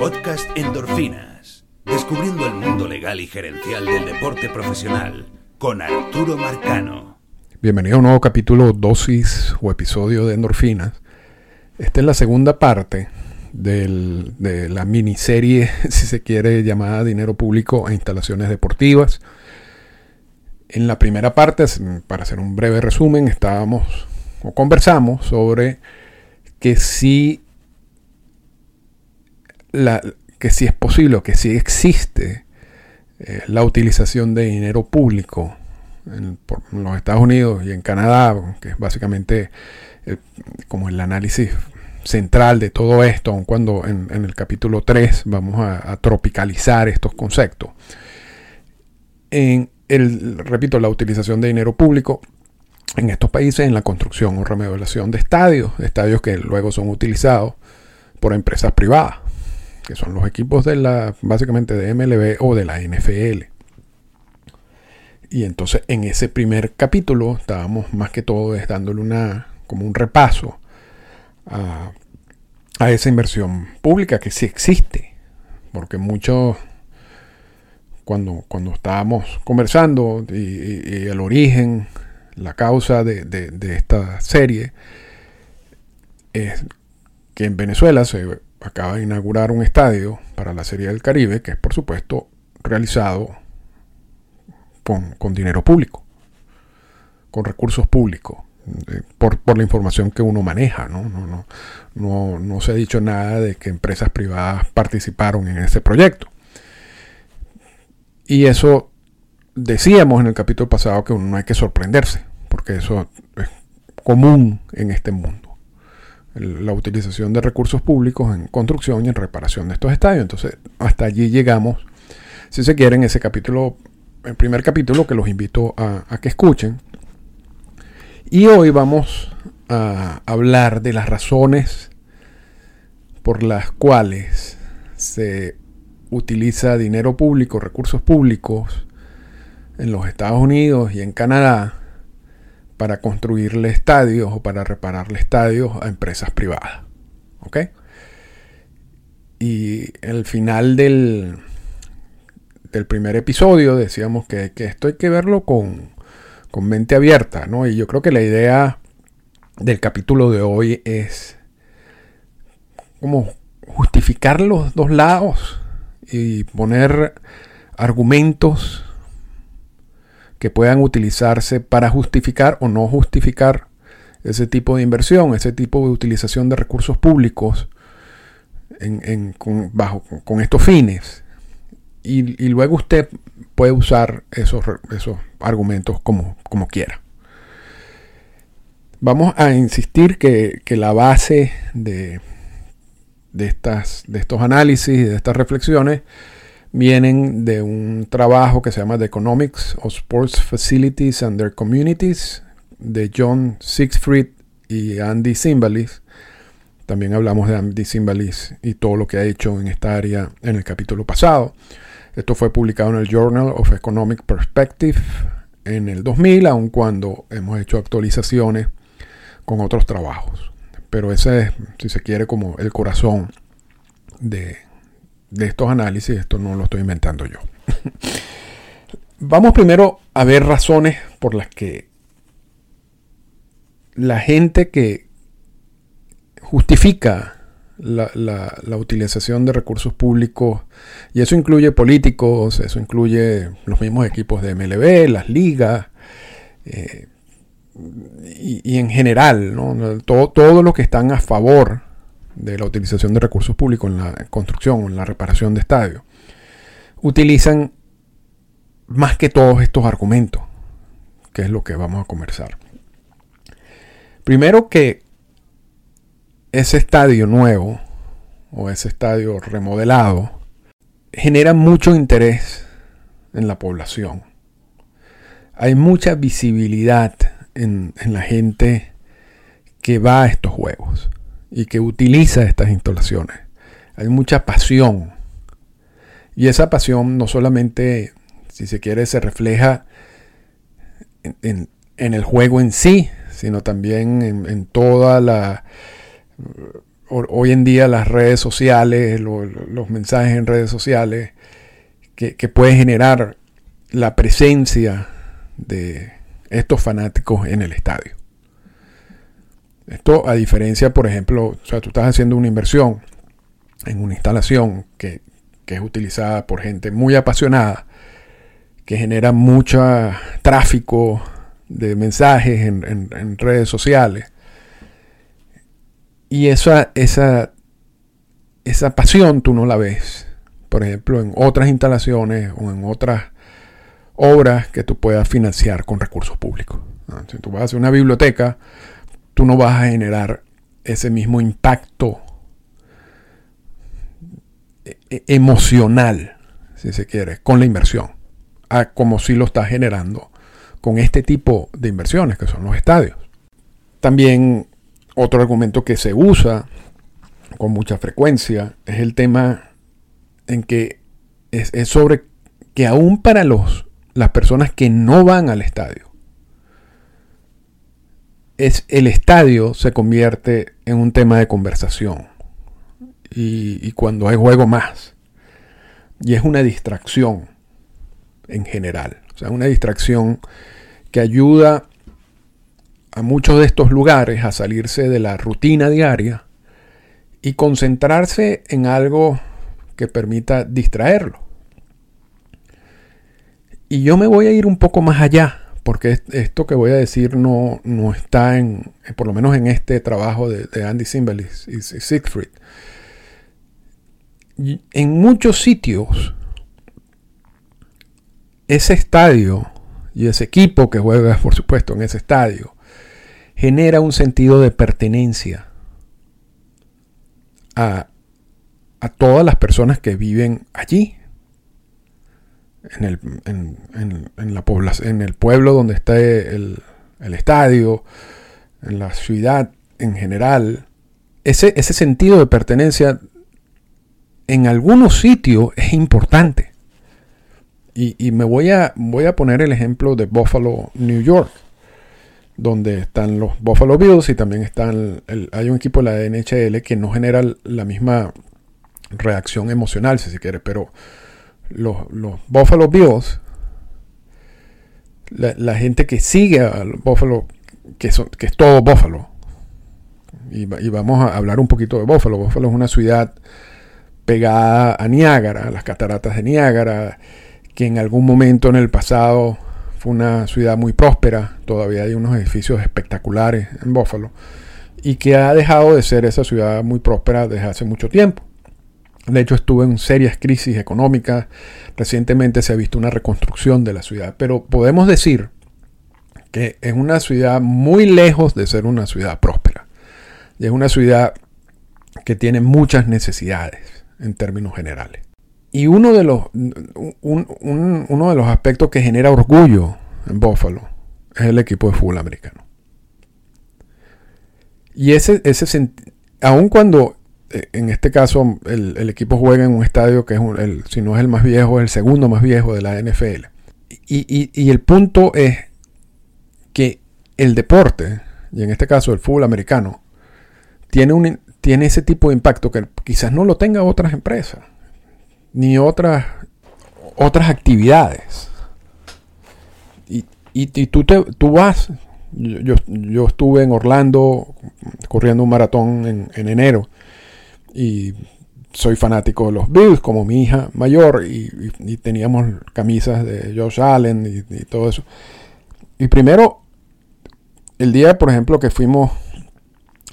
Podcast Endorfinas. Descubriendo el mundo legal y gerencial del deporte profesional con Arturo Marcano. Bienvenido a un nuevo capítulo, dosis o episodio de Endorfinas. Esta es la segunda parte de la miniserie, si se quiere, llamada Dinero Público e Instalaciones Deportivas. En la primera parte, para hacer un breve resumen, estábamos o conversamos sobre que si, la, que si es posible que si existe eh, la utilización de dinero público en, los Estados Unidos y en Canadá, que es básicamente eh, como el análisis central de todo esto, aun cuando en, en el capítulo 3 vamos a, a tropicalizar estos conceptos. En el, repito, la utilización de dinero público en estos países en la construcción o remodelación de estadios, estadios que luego son utilizados por empresas privadas, que son los equipos de la, básicamente de MLB o de la NFL. Y entonces en ese primer capítulo estábamos más que todo es dándole una, como un repaso a, a esa inversión pública que sí existe. Porque muchos, cuando, cuando estábamos conversando y, el origen, la causa de- de esta serie, es que en Venezuela se acaba de inaugurar un estadio para la Serie del Caribe, que es por supuesto realizado con, con dinero público, con recursos públicos, eh, por, por la información que uno maneja. ¿no? No, no, no, no se ha dicho nada de que empresas privadas participaron en ese proyecto. Y eso decíamos en el capítulo pasado que uno no hay que sorprenderse, porque eso es común en este mundo. La utilización de recursos públicos en construcción y en reparación de estos estadios. Entonces, hasta allí llegamos, si se quiere, en ese capítulo, el primer capítulo que los invito a, a que escuchen. Y hoy vamos a hablar de las razones por las cuales se utiliza dinero público, recursos públicos en los Estados Unidos y en Canadá para construirle estadios o para repararle estadios a empresas privadas. ¿Ok? Y el final del, del primer episodio decíamos que, que esto hay que verlo con, con mente abierta, ¿no? Y yo creo que la idea del capítulo de hoy es como justificar los dos lados y poner argumentos que puedan utilizarse para justificar o no justificar ese tipo de inversión, ese tipo de utilización de recursos públicos con, estos fines. Y, y luego usted puede usar esos, esos argumentos como, como quiera. Vamos a insistir que, que la base de, de, estas, de estos análisis y de estas reflexiones vienen de un trabajo que se llama The Economics of Sports Facilities and Their Communities de John Sixfried y Andy Simbalis. También hablamos de Andy Simbalis y todo lo que ha hecho en esta área en el capítulo pasado. Esto fue publicado en el Journal of Economic Perspective en el 2000, aun cuando hemos hecho actualizaciones con otros trabajos. Pero ese es, si se quiere, como el corazón de, de estos análisis. Esto no lo estoy inventando yo. Vamos primero a ver razones por las que la gente que justifica la, la- utilización de recursos públicos, y eso incluye políticos, eso incluye los mismos equipos de MLB, las ligas, eh, y, y en general, ¿no? todo, todo lo que están a favor de la utilización de recursos públicos en la construcción, en la reparación de estadios, utilizan más que todos estos argumentos, que es lo que vamos a conversar. Primero que ese estadio nuevo o ese estadio remodelado genera mucho interés en la población. Hay mucha visibilidad en la gente que va a estos juegos y que utiliza estas instalaciones. Hay mucha pasión. Y esa pasión no solamente, si se quiere, se refleja en, el juego en sí, sino también en, en toda la hoy en día las redes sociales, los mensajes en redes sociales, que, que puede generar la presencia de estos fanáticos en el estadio. Esto a diferencia, por ejemplo, o sea, tú estás haciendo una inversión en una instalación que, es utilizada por gente muy apasionada, que genera mucho tráfico de mensajes en, redes sociales. Y esa, esa, esa pasión tú no la ves, por ejemplo, en otras instalaciones o en otras obras que tú puedas financiar con recursos públicos. Si tú vas a hacer una biblioteca, tú no vas a generar ese mismo impacto e-, e-, emocional, si se quiere, con la inversión, como si lo está generando con este tipo de inversiones, que son los estadios. También otro argumento que se usa con mucha frecuencia es el tema en que es, es sobre que aún para los, las personas que no van al estadio, es el estadio se convierte en un tema de conversación. Y, cuando hay juego más. Y es una distracción en general. O sea, una distracción que ayuda a muchos de estos lugares a salirse de la rutina diaria y concentrarse en algo que permita distraerlo. Y yo me voy a ir un poco más allá porque esto que voy a decir no, no está en, por lo menos en este trabajo de, Andy Simbel y, Siegfried. En muchos sitios, ese estadio y ese equipo que juega, por supuesto, en ese estadio, genera un sentido de pertenencia a, a todas las personas que viven allí en el, en, la población, en el pueblo donde está el, estadio, en la ciudad en general, ese, ese sentido de pertenencia en algunos sitios es importante. Y, me voy a, voy a poner el ejemplo de Buffalo, New York, donde están los Buffalo Bills y también están hay un equipo de la NHL que no genera la misma reacción emocional, si se quiere, pero los, Buffalo Bills, la, gente que sigue al Buffalo, que, que es todo Buffalo, y, vamos a hablar un poquito de Buffalo. Buffalo es una ciudad pegada a Niágara, a las cataratas de Niágara, que en algún momento en el pasado fue una ciudad muy próspera, todavía hay unos edificios espectaculares en Buffalo, y que ha dejado de ser esa ciudad muy próspera desde hace mucho tiempo. De hecho, estuvo en serias crisis económicas. Recientemente se ha visto una reconstrucción de la ciudad. Pero podemos decir que es una ciudad muy lejos de ser una ciudad próspera. Y es una ciudad que tiene muchas necesidades en términos generales. Y uno de los, uno de los aspectos que genera orgullo en Buffalo es el equipo de fútbol americano. Y ese, ese aun cuando en este caso el, equipo juega en un estadio que es, el, si no es el más viejo, es el segundo más viejo de la NFL. Y, el punto es que el deporte, y en este caso el fútbol americano, tiene, un, tiene ese tipo de impacto que quizás no lo tenga otras empresas, ni otras, otras actividades. Y, tú, te, tú vas, yo, yo, estuve en Orlando corriendo un maratón en, en enero y soy fanático de los Bills como mi hija mayor y, teníamos camisas de Josh Allen y, todo eso. Y primero, el día, por ejemplo, que fuimos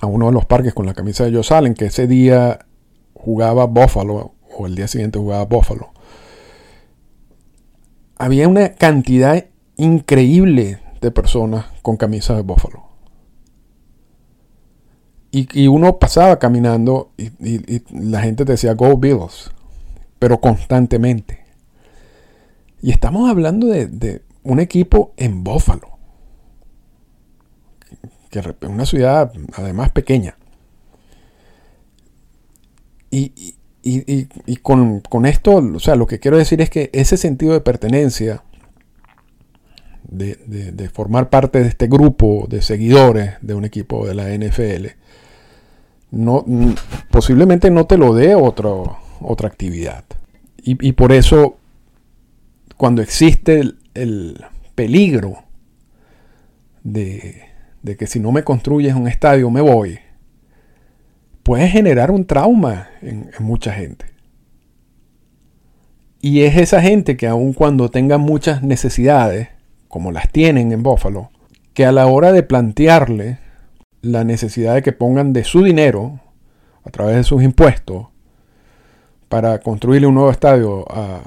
a uno de los parques con la camisa de Josh Allen, que ese día jugaba Buffalo, o el día siguiente jugaba Buffalo, había una cantidad increíble de personas con camisas de Buffalo. Y, uno pasaba caminando y, la gente te decía Go Bills, pero constantemente. Y estamos hablando de, un equipo en Buffalo, que es una ciudad además pequeña. Y, con, con, esto, o sea, lo que quiero decir es que ese sentido de pertenencia, de, de, formar parte de este grupo de seguidores de un equipo de la NFL, no, posiblemente no te lo dé otra actividad. Y, por eso, cuando existe el, peligro de, que si no me construyes un estadio me voy, puede generar un trauma en, en mucha gente. Y es esa gente que aun cuando tenga muchas necesidades, como las tienen en Buffalo, que a la hora de plantearle la necesidad de que pongan de su dinero, a través de sus impuestos, para construirle un nuevo estadio a,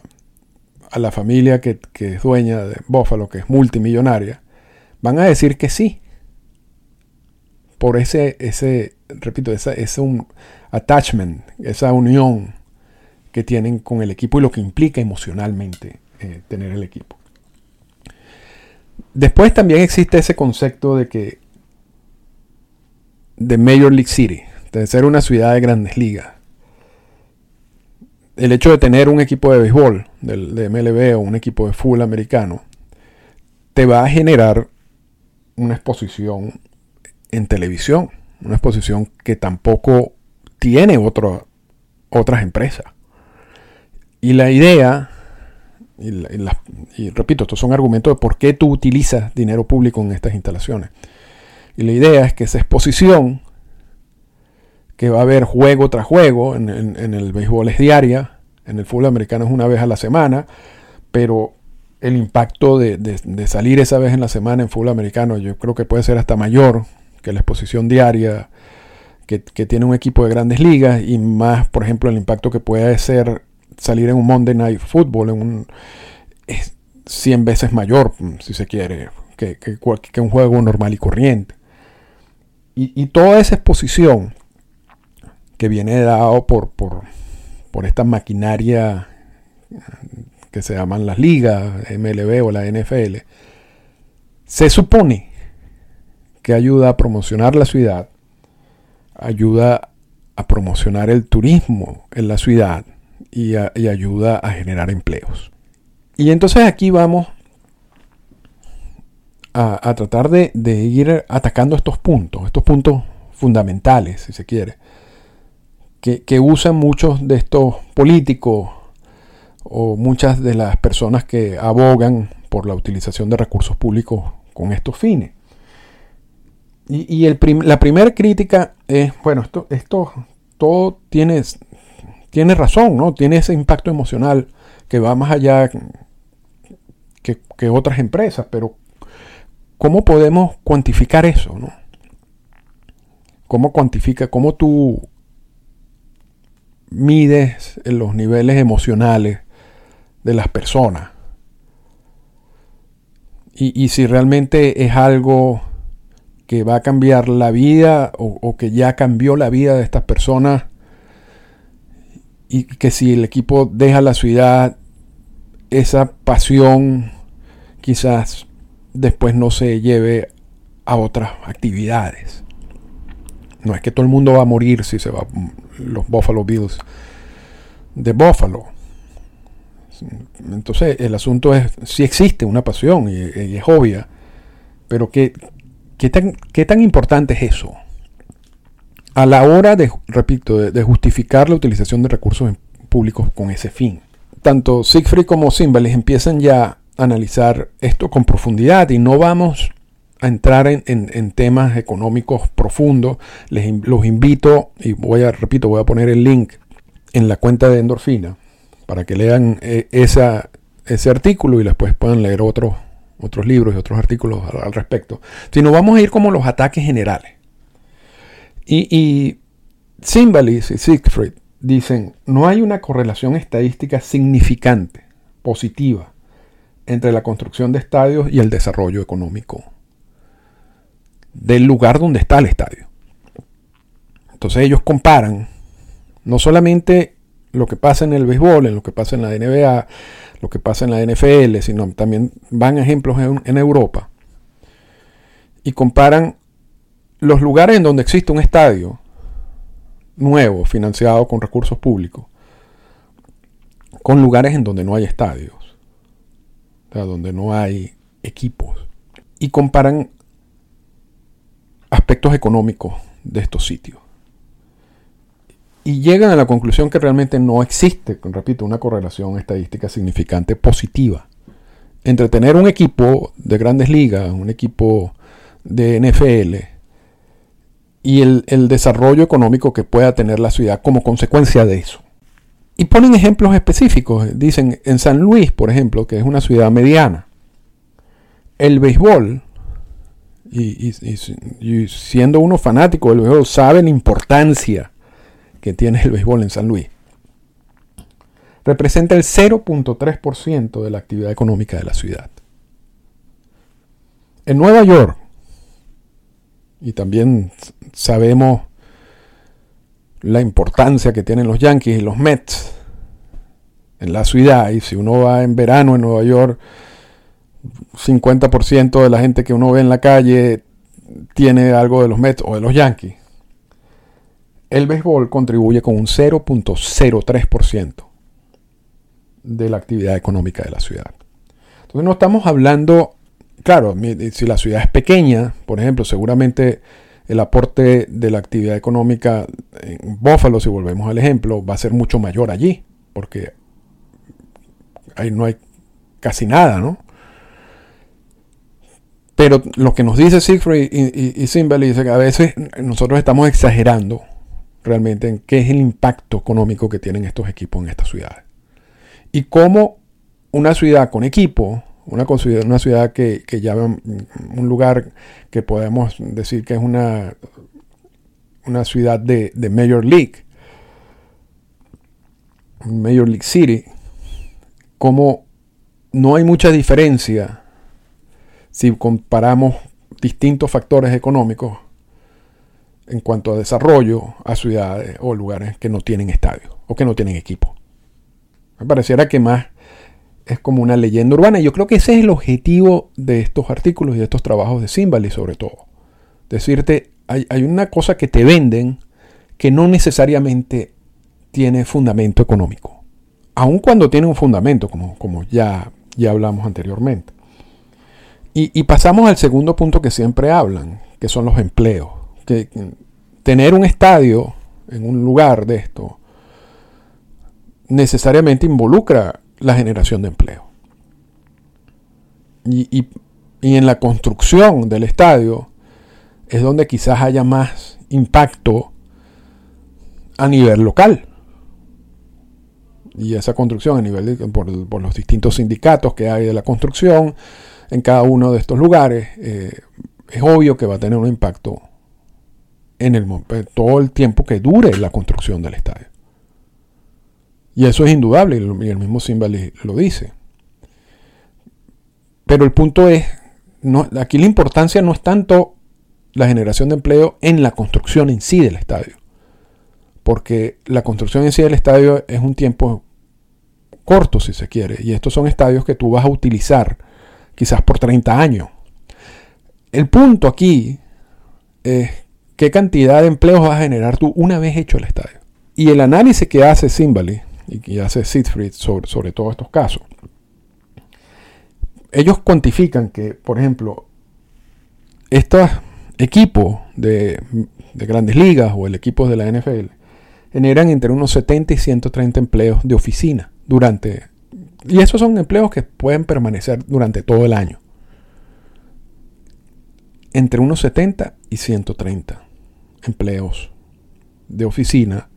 la familia que, es dueña de Buffalo, que es multimillonaria, van a decir que sí. Por ese, ese repito, ese, ese un attachment, esa unión que tienen con el equipo y lo que implica emocionalmente eh, tener el equipo. Después también existe ese concepto de que de Major League City, de ser una ciudad de grandes ligas. El hecho de tener un equipo de béisbol, de MLB o un equipo de fútbol americano, te va a generar una exposición en televisión, una exposición que tampoco tiene otras empresas. Y la idea, y, repito, estos son argumentos de por qué tú utilizas dinero público en estas instalaciones. Y la idea es que esa exposición, que va a haber juego tras juego, en, el béisbol es diaria, en el fútbol americano es una vez a la semana, pero el impacto de, salir esa vez en la semana en fútbol americano yo creo que puede ser hasta mayor que la exposición diaria que, tiene un equipo de grandes ligas y más, por ejemplo, el impacto que puede ser salir en un Monday Night Football es 100 veces mayor, si se quiere, que, un juego normal y corriente. Y, toda esa exposición que viene dado por, por, por esta maquinaria que se llaman las ligas, MLB o la NFL, se supone que ayuda a promocionar la ciudad, ayuda a promocionar el turismo en la ciudad, y, ayuda a generar empleos. Y entonces aquí vamos a, tratar de, ir atacando estos puntos, estos puntos fundamentales, si se quiere, que, que, usan muchos de estos políticos o muchas de las personas que abogan por la utilización de recursos públicos con estos fines. Y, la primera crítica es, bueno, esto, esto todo tiene razón, ¿no? Tiene ese impacto emocional que va más allá que, otras empresas, pero ¿cómo podemos cuantificar eso, no? ¿Cómo cuantifica, cómo tú mides los niveles emocionales de las personas? Y, si realmente es algo que va a cambiar la vida o que ya cambió la vida de estas personas y que si el equipo deja la ciudad, esa pasión quizás después no se lleve a otras actividades. No es que todo el mundo va a morir si se va los Buffalo Bills de Buffalo. Entonces el asunto es si existe una pasión y, es obvia, pero ¿qué, qué, tan, ¿qué tan importante es eso? a la hora de, repito, de, justificar la utilización de recursos públicos con ese fin. Tanto Siegfried como Simbalis empiezan ya analizar esto con profundidad y no vamos a entrar en, temas económicos profundos. Les los invito, y voy a, repito, voy a poner el link en la cuenta de Endorfina para que lean eh, esa, ese artículo y después puedan leer otros, otros libros y otros artículos al, respecto. Sino vamos a ir como los ataques generales. Y, y y Siegfried dicen, no hay una correlación estadística significante, positiva, entre la construcción de estadios y el desarrollo económico del lugar donde está el estadio. Entonces ellos comparan no solamente lo que pasa en el béisbol, en lo que pasa en la NBA, lo que pasa en la NFL, sino también van ejemplos en Europa y comparan los lugares en donde existe un estadio nuevo, financiado con recursos públicos, con lugares en donde no hay estadios, donde no hay equipos, y comparan aspectos económicos de estos sitios. y llegan a la conclusión que realmente no existe, repito, una correlación estadística significante positiva entre tener un equipo de grandes ligas, un equipo de NFL y el, desarrollo económico que pueda tener la ciudad como consecuencia de eso. Y ponen ejemplos específicos. Dicen en San Luis, por ejemplo, que es una ciudad mediana, el béisbol y, siendo uno fanático del béisbol, sabe la importancia que tiene el béisbol en San Luis. Representa el 0.3% de la actividad económica de la ciudad. En Nueva York, y también sabemos la importancia que tienen los Yankees y los Mets en la ciudad, y si uno va en verano en Nueva York, 50% de la gente que uno ve en la calle tiene algo de los Mets o de los Yankees. El béisbol contribuye con un 0.03% de la actividad económica de la ciudad. Entonces no estamos hablando, claro, si la ciudad es pequeña, por ejemplo, seguramente el aporte de la actividad económica en Buffalo, si volvemos al ejemplo, va a ser mucho mayor allí, porque ahí no hay casi nada, ¿no? Pero lo que nos dice Siegfried y, y, dice que a veces nosotros estamos exagerando realmente en qué es el impacto económico que tienen estos equipos en estas ciudades. Y cómo una ciudad con equipo, una, una ciudad que, que ya un lugar que podemos decir que es una, una ciudad de, de Major League, Major League City, como no hay mucha diferencia si comparamos distintos factores económicos en cuanto a desarrollo a ciudades o lugares que no tienen estadio o que no tienen equipo. Me pareciera que más es como una leyenda urbana. Yo creo que ese es el objetivo de estos artículos y de estos trabajos de Simbali sobre todo. Decirte, hay, hay una cosa que te venden que no necesariamente tiene fundamento económico. Aun cuando tiene un fundamento, como, como ya, ya hablamos anteriormente. Y, pasamos al segundo punto que siempre hablan, que son los empleos. Que, tener un estadio en un lugar de esto necesariamente involucra la generación de empleo. Y, y, en la construcción del estadio es donde quizás haya más impacto a nivel local. Y esa construcción a nivel de, por, por los distintos sindicatos que hay de la construcción, en cada uno de estos lugares, eh, es obvio que va a tener un impacto en el, todo el tiempo que dure la construcción del estadio. Y eso es indudable, y el mismo Simbali lo dice. Pero el punto es, aquí la importancia no es tanto la generación de empleo en la construcción en sí del estadio. Porque la construcción en sí del estadio es un tiempo corto, si se quiere. Y estos son estadios que tú vas a utilizar quizás por 30 años. El punto aquí es qué cantidad de empleos vas a generar tú una vez hecho el estadio. Y el análisis que hace Simbali y que hace Siegfried sobre, sobre todos estos casos, ellos cuantifican que, por ejemplo, estos equipos de, de grandes ligas o el equipo de la NFL generan entre unos 70 y 130 empleos de oficina durante y esos son empleos que pueden permanecer durante todo el año. Entre unos 70 y 130 empleos de oficina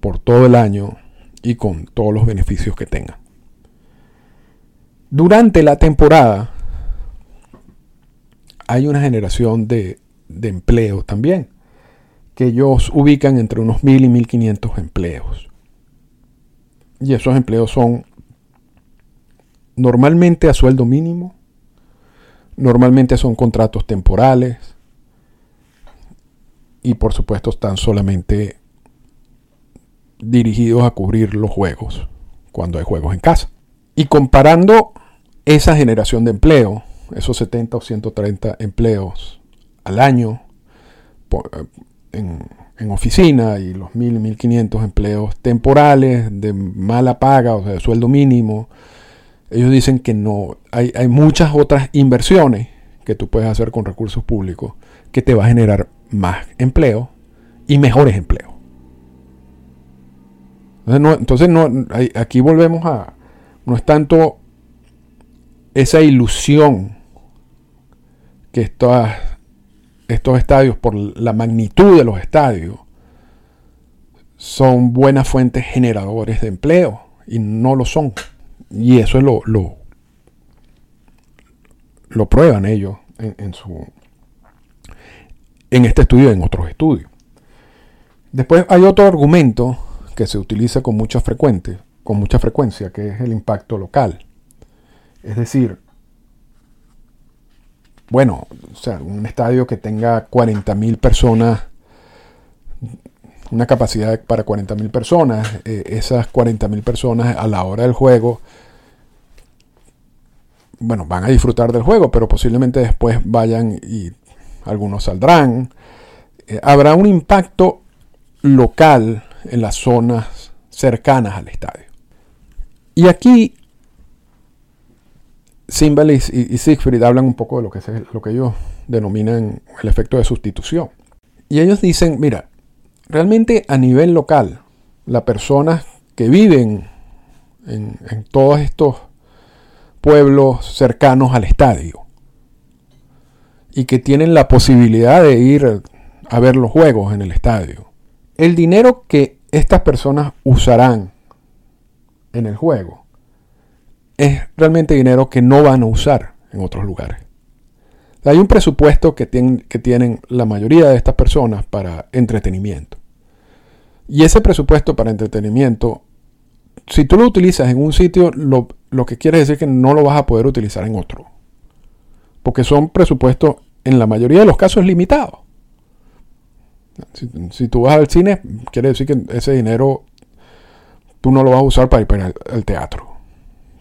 por todo el año y con todos los beneficios que tengan. Durante la temporada hay una generación de, de empleo también, que ellos ubican entre unos 1000 y 1500 empleos. Y esos empleos son normalmente a sueldo mínimo, normalmente son contratos temporales y por supuesto están solamente dirigidos a cubrir los juegos cuando hay juegos en casa. Y comparando esa generación de empleo, esos 70 o 130 empleos al año eh, en, en, oficina y los 1000 y 1500 empleos temporales de mala paga, o sea, de sueldo mínimo, ellos dicen que no, hay, muchas otras inversiones que tú puedes hacer con recursos públicos que te va a generar más empleo y mejores empleos. Entonces, no, aquí volvemos a, no es tanto esa ilusión que estos, estos estadios, por la magnitud de los estadios, son buenas fuentes generadores de empleo y no lo son. Y eso es lo, lo, lo prueban ellos en, en, su, en este estudio y en otros estudios. Después hay otro argumento que se utiliza con mucha, frecuente, con mucha frecuencia, que es el impacto local. Es decir, bueno, o sea, un estadio que tenga 40.000 personas, una capacidad para 40.000 personas, eh, esas 40.000 personas a la hora del juego, bueno, van a disfrutar del juego, pero posiblemente después vayan y algunos saldrán. Eh, habrá un impacto local en las zonas cercanas al estadio. Y aquí Simbalis y, Siegfried hablan un poco de lo que, lo que ellos denominan el efecto de sustitución. Y ellos dicen, mira, realmente a nivel local, las personas que viven en, en todos estos pueblos cercanos al estadio y que tienen la posibilidad de ir a ver los juegos en el estadio, el dinero que estas personas usarán en el juego es realmente dinero que no van a usar en otros lugares. Hay un presupuesto que tienen, que tienen la mayoría de estas personas para entretenimiento. Y ese presupuesto para entretenimiento, si tú lo utilizas en un sitio, lo, lo que quiere decir que no lo vas a poder utilizar en otro. Porque son presupuestos, en la mayoría de los casos, limitados. Si, tú vas al cine, quiere decir que ese dinero tú no lo vas a usar para ir para el, teatro.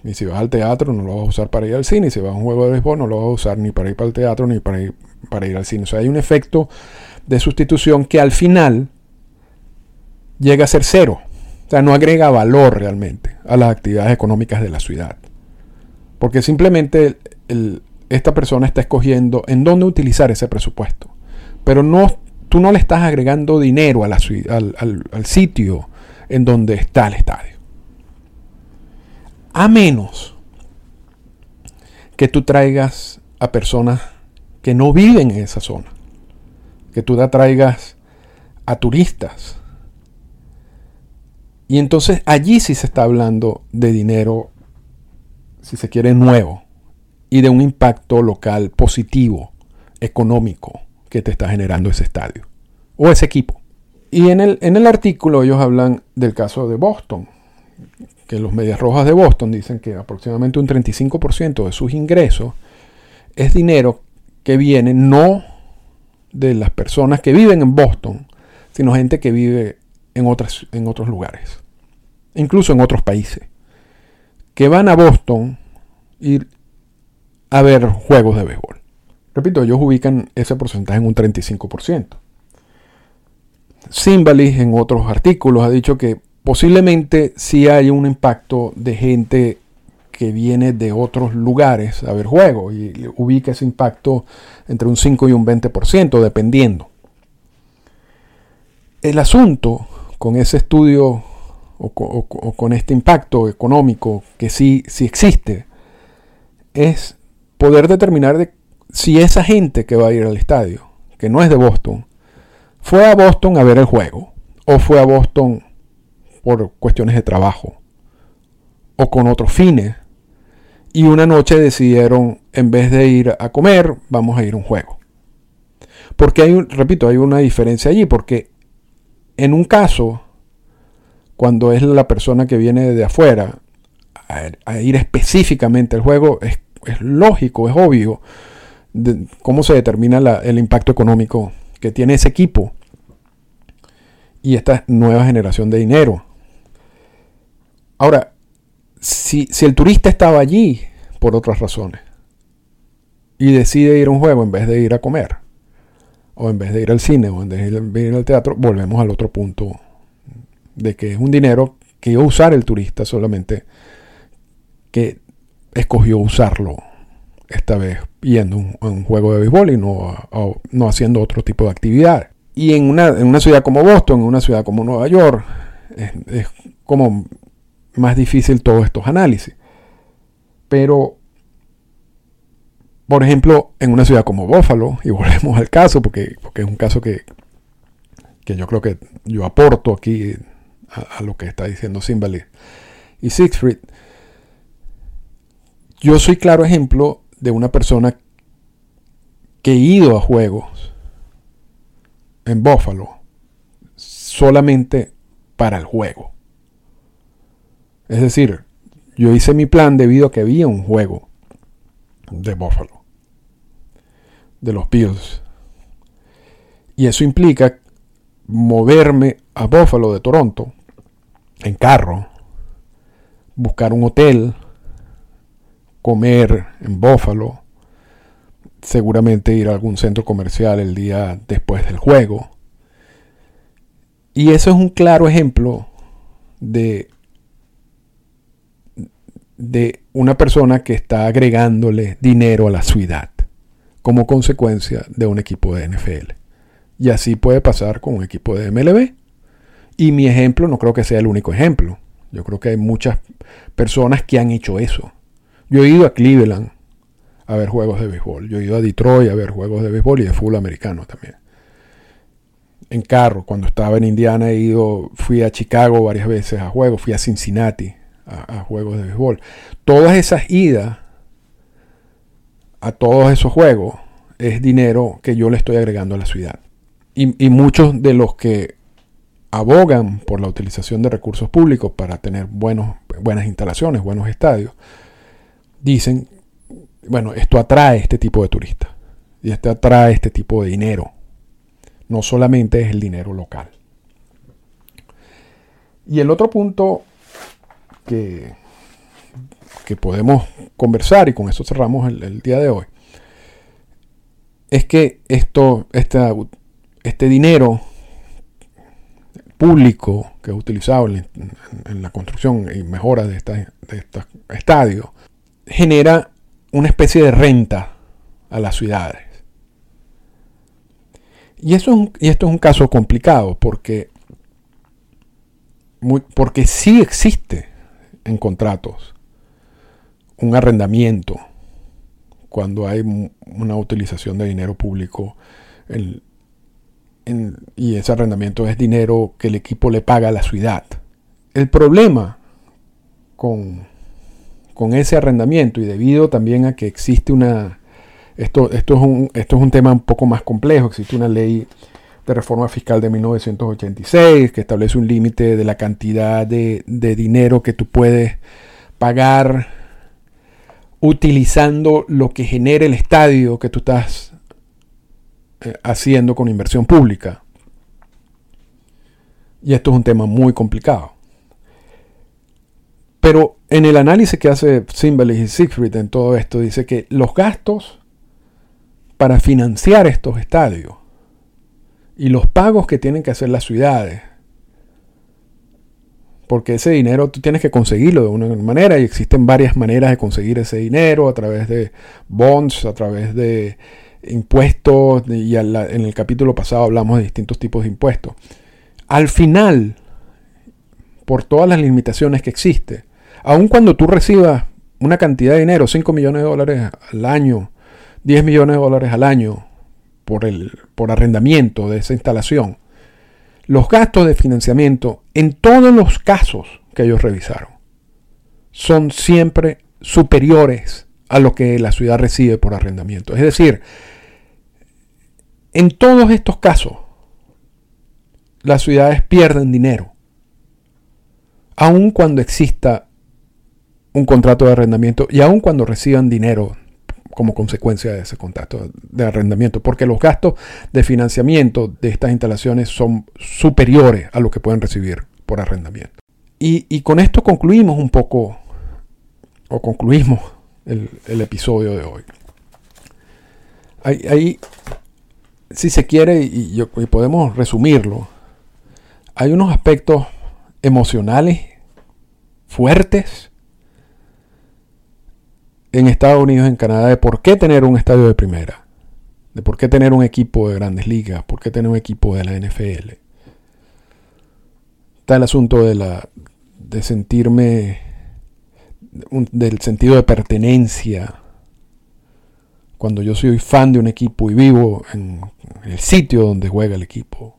Y si vas al teatro, no lo vas a usar para ir al cine. Y si vas a un juego de béisbol, no lo vas a usar ni para ir para el teatro ni para ir, para ir al cine. O sea, hay un efecto de sustitución que al final llega a ser cero. O sea, no agrega valor realmente a las actividades económicas de la ciudad. Porque simplemente esta persona está escogiendo en dónde utilizar ese presupuesto. Pero no tú no le estás agregando dinero al, al sitio en donde está el estadio. A menos que tú traigas a personas que no viven en esa zona. Que tú la traigas a turistas. Y entonces allí sí se está hablando de dinero, si se quiere, nuevo. Y de un impacto local positivo, económico que te está generando ese estadio o ese equipo. Y en el, en el artículo ellos hablan del caso de Boston, que los Medias Rojas de Boston dicen que aproximadamente un 35% de sus ingresos es dinero que viene no de las personas que viven en Boston, sino gente que vive en, otras, en otros lugares, incluso en otros países, que van a Boston ir a ver juegos de béisbol. Repito, ellos ubican ese porcentaje en un 35%. Simbalis en otros artículos ha dicho que posiblemente sí hay un impacto de gente que viene de otros lugares a ver juegos y ubica ese impacto entre un 5 y un 20% dependiendo. El asunto con ese estudio o, con este impacto económico que sí, sí existe es poder determinar de si esa gente que va a ir al estadio, que no es de Boston, fue a Boston a ver el juego, o fue a Boston por cuestiones de trabajo, o con otros fines, y una noche decidieron, en vez de ir a comer, vamos a ir a un juego. Porque hay, repito, hay una diferencia allí, porque en un caso, cuando es la persona que viene de afuera a, ir específicamente al juego, es, lógico, es obvio cómo se determina el impacto económico que tiene ese equipo y esta nueva generación de dinero. Ahora, si, el turista estaba allí por otras razones y decide ir a un juego en vez de ir a comer, o en vez de ir al cine, o en vez de ir, al teatro, volvemos al otro punto de que es un dinero que iba a usar el turista solamente que escogió usarlo esta vez yendo a un, juego de béisbol y no, no haciendo otro tipo de actividades. Y en una, ciudad como Boston, en una ciudad como Nueva York, es, como más difícil todos estos análisis. Pero, por ejemplo, en una ciudad como Buffalo, y volvemos al caso, porque, porque es un caso que, que yo creo que yo aporto aquí a, lo que está diciendo Simbali y Siegfried, yo soy claro ejemplo de una persona que he ido a juegos en Buffalo solamente para el juego. Es decir, yo hice mi plan debido a que había un juego de Buffalo, de los Bills. Y eso implica moverme a Buffalo de Toronto en carro, buscar un hotel, comer en Buffalo, seguramente ir a algún centro comercial el día después del juego. Y eso es un claro ejemplo de, de una persona que está agregándole dinero a la ciudad como consecuencia de un equipo de NFL. Y así puede pasar con un equipo de MLB. Y mi ejemplo no creo que sea el único ejemplo. Yo creo que hay muchas personas que han hecho eso. Yo he ido a Cleveland a ver juegos de béisbol. Yo he ido a Detroit a ver juegos de béisbol y de fútbol americano también. En carro, cuando estaba en Indiana, he ido, fui a Chicago varias veces a juegos, fui a Cincinnati a, juegos de béisbol. Todas esas idas a todos esos juegos es dinero que yo le estoy agregando a la ciudad. Y, muchos de los que abogan por la utilización de recursos públicos para tener buenos, buenas instalaciones, buenos estadios, dicen, bueno, esto atrae este tipo de turistas y esto atrae este tipo de dinero. No solamente es el dinero local. Y el otro punto que, que podemos conversar, y con eso cerramos el, el día de hoy, es que esto, esta este dinero público que es utilizado en, la construcción y mejora de, estos estadios genera una especie de renta a las ciudades. Y, eso y esto es un caso complicado porque, porque sí existe en contratos un arrendamiento cuando hay una utilización de dinero público en, y ese arrendamiento es dinero que el equipo le paga a la ciudad. El problema con, con ese arrendamiento y debido también a que existe una... Esto, esto, es un, esto es un tema un poco más complejo, existe una ley de reforma fiscal de 1986 que establece un límite de la cantidad de, dinero que tú puedes pagar utilizando lo que genere el estadio que tú estás eh, haciendo con inversión pública. Y esto es un tema muy complicado. Pero en el análisis que hace Simbalis y Siegfried en todo esto, dice que los gastos para financiar estos estadios y los pagos que tienen que hacer las ciudades, porque ese dinero tú tienes que conseguirlo de una manera y existen varias maneras de conseguir ese dinero a través de bonds, a través de impuestos, y en el capítulo pasado hablamos de distintos tipos de impuestos. Al final, por todas las limitaciones que existen, aun cuando tú recibas una cantidad de dinero, 5 millones de dólares al año, 10 millones de dólares al año por, el, por arrendamiento de esa instalación, los gastos de financiamiento en todos los casos que ellos revisaron son siempre superiores a lo que la ciudad recibe por arrendamiento. Es decir, en todos estos casos, las ciudades pierden dinero, aun cuando exista un contrato de arrendamiento y aun cuando reciban dinero como consecuencia de ese contrato de arrendamiento, porque los gastos de financiamiento de estas instalaciones son superiores a lo que pueden recibir por arrendamiento. Y, con esto concluimos un poco, o concluimos el, episodio de hoy. hay, si se quiere, y, podemos resumirlo, hay unos aspectos emocionales fuertes en Estados Unidos, en Canadá, de por qué tener un estadio de primera, de por qué tener un equipo de grandes ligas, por qué tener un equipo de la NFL. está el asunto de la de sentirme del sentido de pertenencia cuando yo soy fan de un equipo y vivo en el sitio donde juega el equipo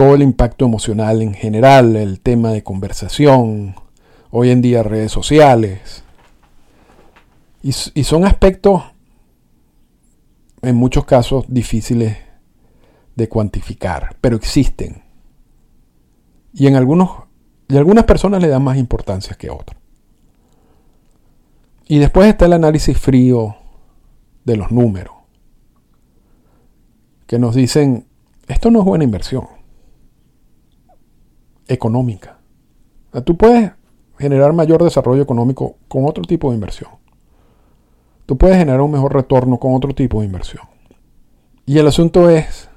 todo el impacto emocional en general, el tema de conversación, hoy en día redes sociales. Y, son aspectos en muchos casos difíciles de cuantificar, pero existen. Y en algunos y algunas personas le dan más importancia que otras. Y después está el análisis frío de los números, que nos dicen, esto no es buena inversión económica. tú puedes generar mayor desarrollo económico con otro tipo de inversión. Tú puedes generar un mejor retorno con otro tipo de inversión. Y el asunto es,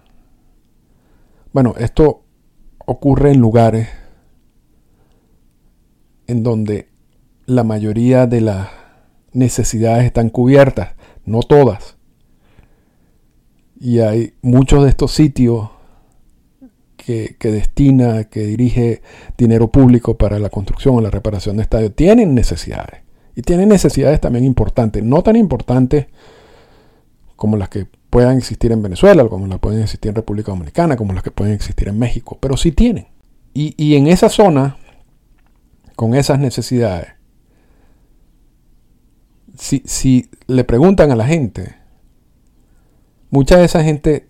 bueno, esto ocurre en lugares en donde la mayoría de las necesidades están cubiertas, no todas. Y hay muchos de estos sitios que, destina, que dirige dinero público para la construcción o la reparación de estadios, tienen necesidades. Y tienen necesidades también importantes, no tan importantes como las que puedan existir en Venezuela, como las pueden existir en República Dominicana, como las que pueden existir en México, pero sí tienen. Y, y en esa zona, con esas necesidades, si, si le preguntan a la gente, mucha de esa gente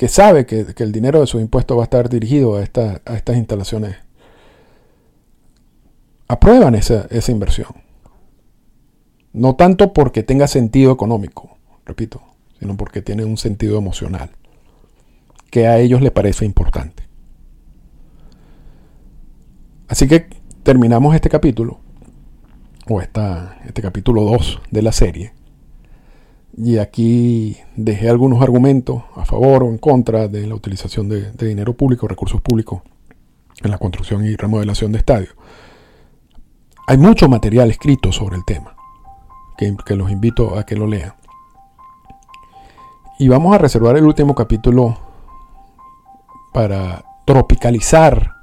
que sabe que, el dinero de sus impuestos va a estar dirigido a, estas instalaciones, aprueban esa, esa inversión. No tanto porque tenga sentido económico, repito, sino porque tiene un sentido emocional, que a ellos les parece importante. Así que terminamos este capítulo, o esta, este capítulo 2 de la serie, y aquí dejé algunos argumentos a favor o en contra de la utilización de, dinero público, recursos públicos en la construcción y remodelación de estadios. Hay mucho material escrito sobre el tema, que, los invito a que lo lean. Y vamos a reservar el último capítulo para tropicalizar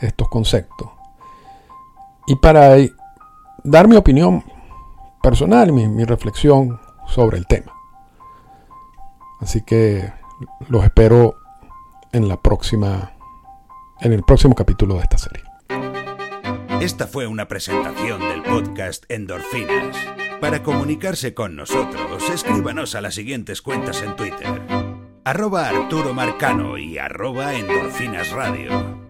estos conceptos y para dar mi opinión personal, mi, mi reflexión sobre el tema. Así que los espero en la próxima en el próximo capítulo de esta serie. Esta fue una presentación del podcast Endorfinas. Para comunicarse con nosotros, escríbanos a las siguientes cuentas en Twitter. Arroba Arturo Marcano y arroba Endorfinas Radio.